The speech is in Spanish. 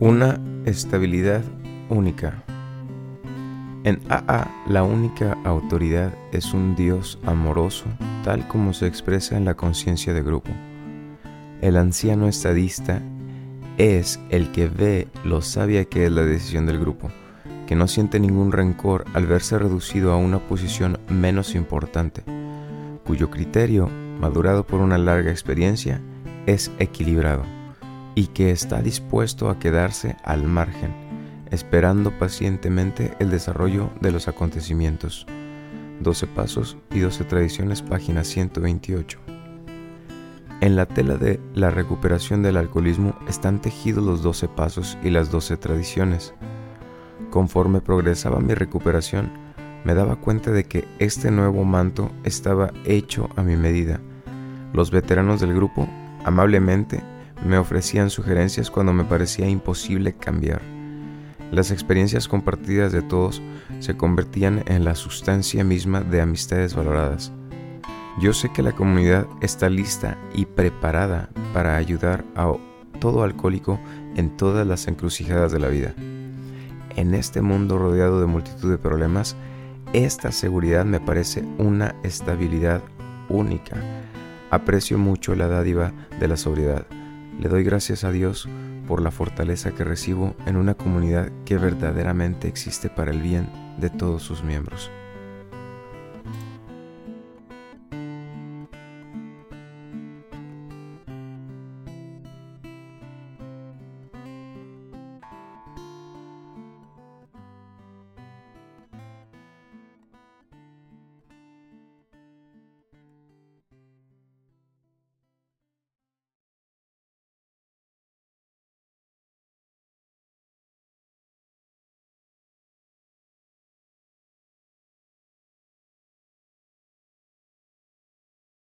Una estabilidad única. En AA la única autoridad es un Dios amoroso, tal como se expresa en la conciencia de grupo. El anciano estadista es el que ve lo sabia que es la decisión del grupo, que no siente ningún rencor al verse reducido a una posición menos importante, cuyo criterio, madurado por una larga experiencia, es equilibrado y que está dispuesto a quedarse al margen, esperando pacientemente el desarrollo de los acontecimientos. 12 Pasos y 12 Tradiciones, página 128. En la tela de la recuperación del alcoholismo están tejidos los 12 pasos y las 12 tradiciones. Conforme progresaba mi recuperación, me daba cuenta de que este nuevo manto estaba hecho a mi medida. Los veteranos del grupo, amablemente, me ofrecían sugerencias cuando me parecía imposible cambiar. Las experiencias compartidas de todos se convertían en la sustancia misma de amistades valoradas. Yo sé que la comunidad está lista y preparada para ayudar a todo alcohólico en todas las encrucijadas de la vida. En este mundo rodeado de multitud de problemas, esta seguridad me parece una estabilidad única. Aprecio mucho la dádiva de la sobriedad le doy gracias a Dios por la fortaleza que recibo en una comunidad que verdaderamente existe para el bien de todos sus miembros.